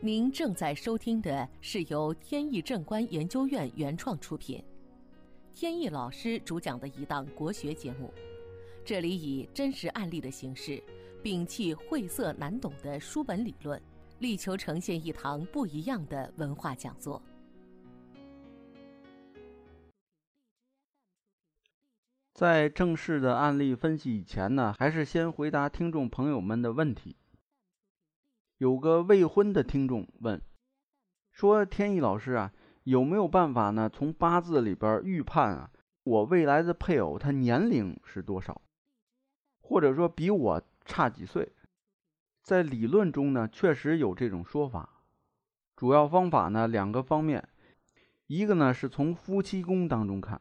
您正在收听的是由天意正观研究院原创出品，天意老师主讲的一档国学节目。这里以真实案例的形式，摒弃晦涩难懂的书本理论，力求呈现一堂不一样的文化讲座。在正式的案例分析以前呢，还是先回答听众朋友们的问题。有个未婚的听众问说：“天意老师啊，有没有办法呢？从八字里边预判啊，我未来的配偶他年龄是多少？或者说比我差几岁？在理论中呢，确实有这种说法。主要方法呢，两个方面，一个呢是从夫妻宫当中看，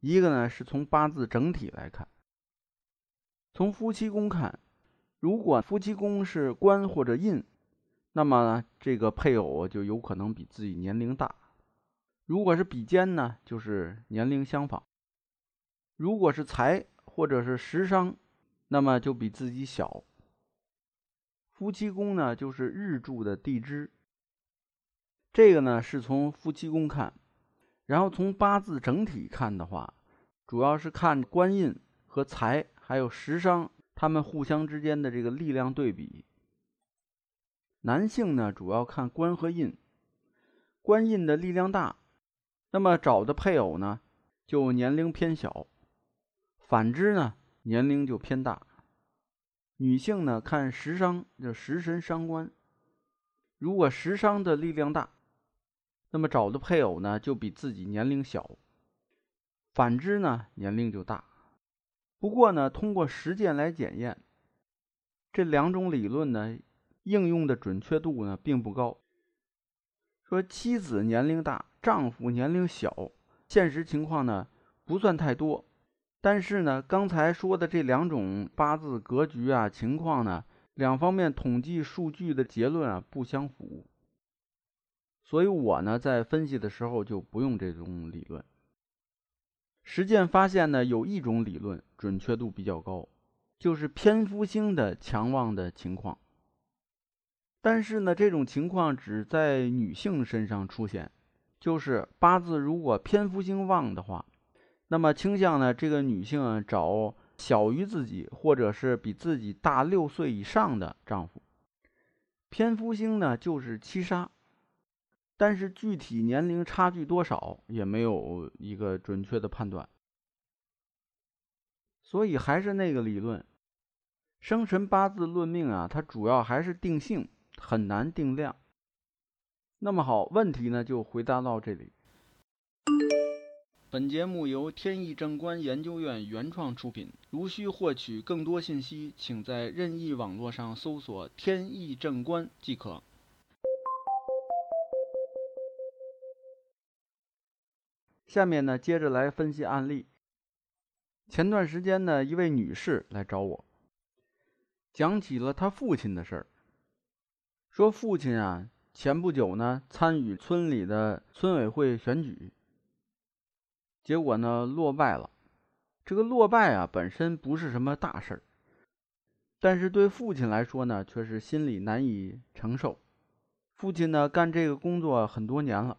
一个呢是从八字整体来看。从夫妻宫看，如果夫妻宫是官或者印。”那么呢，这个配偶就有可能比自己年龄大。如果是比肩呢，就是年龄相仿。如果是财或者是食伤，那么就比自己小。夫妻宫呢，就是日柱的地支。这个呢是从夫妻宫看，然后从八字整体看的话，主要是看官印和财还有食伤，他们互相之间的这个力量对比。男性呢，主要看官和印，官印的力量大，那么找的配偶呢，就年龄偏小；反之呢，年龄就偏大。女性呢，看食伤，就食神伤官，如果食伤的力量大，那么找的配偶呢，就比自己年龄小；反之呢，年龄就大。不过呢，通过实践来检验，这两种理论呢。应用的准确度呢并不高。说妻子年龄大，丈夫年龄小，现实情况呢不算太多。但是呢，刚才说的这两种八字格局啊情况呢，两方面统计数据的结论啊不相符。所以我呢在分析的时候就不用这种理论。实践发现呢，有一种理论准确度比较高，就是偏夫星的强旺的情况。但是呢，这种情况只在女性身上出现，就是八字如果偏夫星旺的话，那么倾向呢，这个女性找小于自己或者是比自己大六岁以上的丈夫。偏夫星呢就是七杀，但是具体年龄差距多少也没有一个准确的判断。所以还是那个理论，生辰八字论命啊，它主要还是定性。很难定量。那么好，问题呢就回答到这里。本节目由天意正观研究院原创出品。如需获取更多信息，请在任意网络上搜索“天意正观”即可。下面呢，接着来分析案例。前段时间呢，一位女士来找我，讲起了她父亲的事儿。说父亲啊，前不久呢参与村里的村委会选举，结果呢落败了。这个落败啊本身不是什么大事儿，但是对父亲来说呢却是心里难以承受。父亲呢干这个工作很多年了，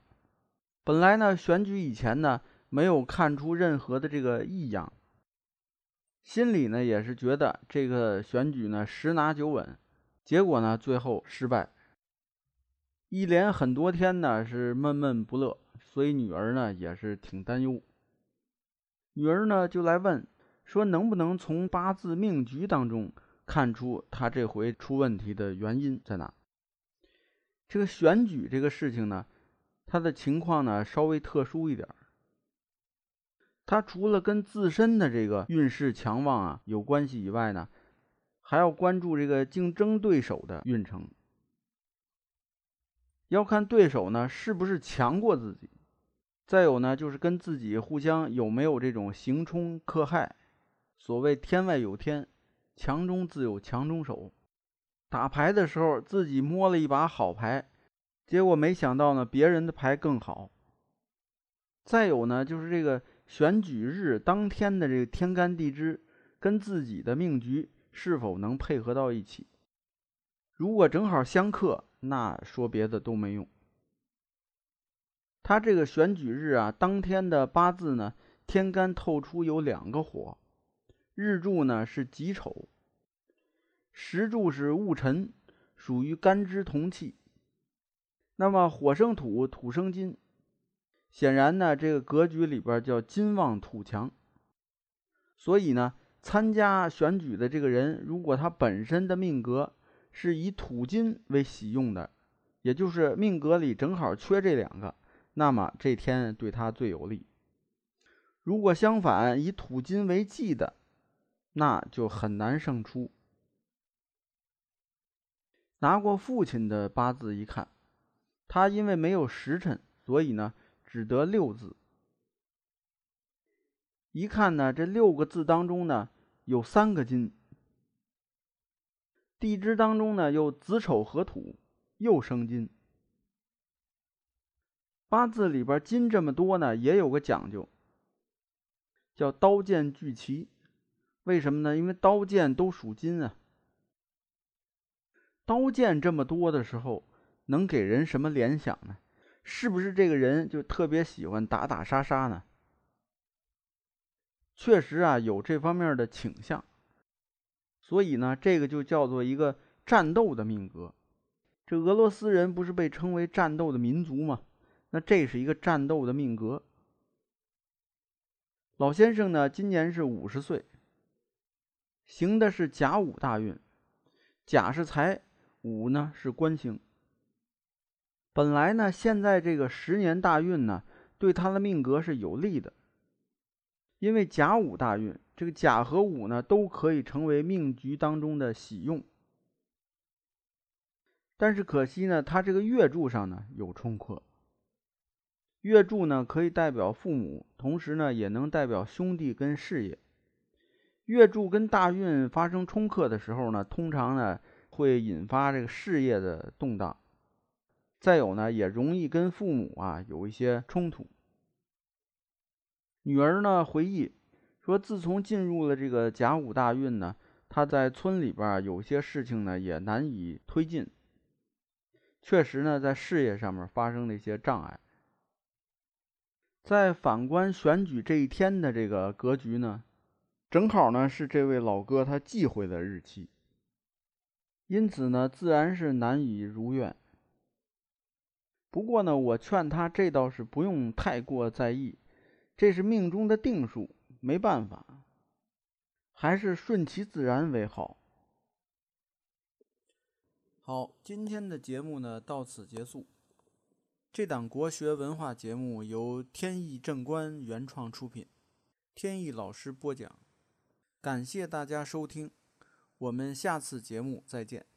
本来呢选举以前呢没有看出任何的这个异样，心里呢也是觉得这个选举呢十拿九稳。结果呢，最后失败，一连很多天呢是闷闷不乐，所以女儿呢也是挺担忧。女儿呢就来问说，能不能从八字命局当中看出他这回出问题的原因在哪？这个选举这个事情呢，他的情况呢稍微特殊一点他除了跟自身的这个运势强旺啊有关系以外呢。还要关注这个竞争对手的运程，要看对手呢是不是强过自己，再有呢就是跟自己互相有没有这种刑冲克害。所谓天外有天，强中自有强中手。打牌的时候自己摸了一把好牌，结果没想到呢别人的牌更好。再有呢就是这个选举日当天的这个天干地支跟自己的命局。是否能配合到一起？如果正好相克，那说别的都没用。他这个选举日啊，当天的八字呢，天干透出有两个火，日柱呢是己丑，时柱是戊辰，属于干支同气。那么火生土，土生金，显然呢，这个格局里边叫金旺土强。所以呢，参加选举的这个人，如果他本身的命格是以土金为喜用的，也就是命格里正好缺这两个。那么这天对他最有利。如果相反以土金为忌的，那就很难胜出。拿过父亲的八字一看，他因为没有时辰，所以呢只得六字。一看呢，这六个字当中呢有三个金，地支当中呢又子丑合土，又生金。八字里边金这么多呢，也有个讲究，叫刀剑俱齐。为什么呢？因为刀剑都属金啊。刀剑这么多的时候，能给人什么联想呢？是不是这个人就特别喜欢打打杀杀呢？确实啊，有这方面的倾向。所以呢，这个就叫做一个战斗的命格。这俄罗斯人不是被称为战斗的民族吗？那这是一个战斗的命格。老先生呢，今年是五十岁，行的是甲午大运，甲是财，午呢是官星。本来呢，现在这个十年大运呢，对他的命格是有利的，因为甲午大运，这个甲和午呢都可以成为命局当中的喜用。但是可惜呢，他这个月柱上呢有冲克。月柱呢，可以代表父母，同时呢，也能代表兄弟跟事业。月柱跟大运发生冲克的时候呢，通常呢会引发这个事业的动荡。再有呢，也容易跟父母啊有一些冲突。女儿呢回忆说，自从进入了这个甲午大运呢，她在村里边有些事情呢也难以推进。确实呢，在事业上面发生了一些障碍。在反观选举这一天的这个格局呢，正好呢是这位老哥他忌讳的日期，因此呢自然是难以如愿。不过呢，我劝他这倒是不用太过在意，这是命中的定数，没办法，还是顺其自然为好。好，今天的节目呢到此结束。这档国学文化节目由天意正观原创出品，天意老师播讲，感谢大家收听，我们下次节目再见。